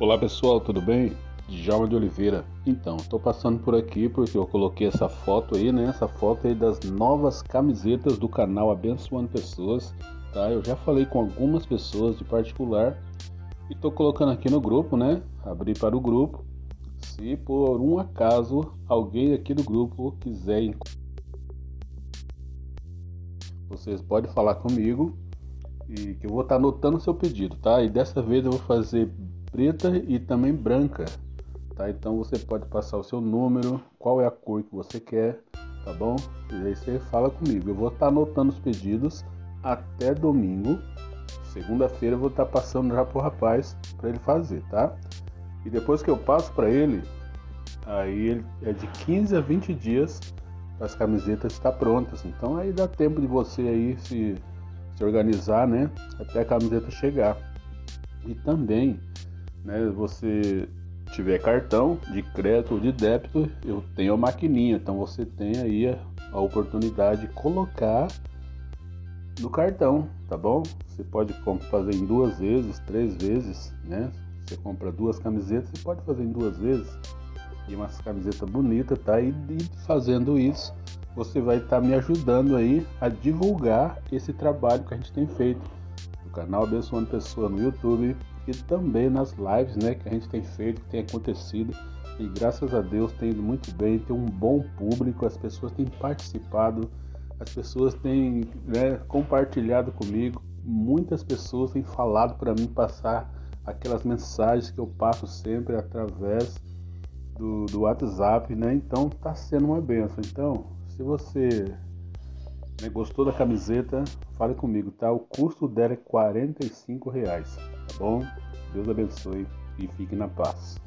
Olá pessoal, tudo bem? Djalma de Oliveira. Então, estou passando por aqui porque eu coloquei essa foto aí, né? Essa foto aí das novas camisetas do canal Abençoando Pessoas, tá? Eu já falei com algumas pessoas de particular e estou colocando aqui no grupo, né? Abrir para o grupo. Se por um acaso alguém aqui do grupo quiser, vocês podem falar comigo e que eu vou estar anotando o seu pedido, tá? E dessa vez eu vou fazer preta e também branca, tá? Então você pode passar o seu número, qual é a cor que você quer, tá bom? E aí você fala comigo. Eu vou estar anotando os pedidos até domingo. Segunda-feira eu vou estar passando já pro rapaz para ele fazer, tá? E depois que eu passo para ele, aí ele é de 15 a 20 dias as camisetas estar prontas. Então aí dá tempo de você aí se, se organizar, né? Até a camiseta chegar. E também né, você tiver cartão de crédito ou de débito, eu tenho a maquininha, então você tem aí a, a oportunidade de colocar no cartão, tá bom? Você pode fazer em duas vezes, três vezes, né? Você compra duas camisetas, você pode fazer em duas vezes. E uma camiseta bonita, tá? E, e fazendo isso, você vai estar tá me ajudando aí a divulgar esse trabalho que a gente tem feito canal Abençoando Pessoa no YouTube, e também nas lives né, que a gente tem feito, que tem acontecido. E graças a Deus tem ido muito bem, tem um bom público, as pessoas têm participado, as pessoas têm né, compartilhado comigo, muitas pessoas têm falado para mim passar aquelas mensagens que eu passo sempre através do, do WhatsApp, né? Então tá sendo uma benção. Então, se você gostou da camiseta, fale comigo, tá? O custo dela é 45 reais, tá bom? Deus abençoe e fique na paz.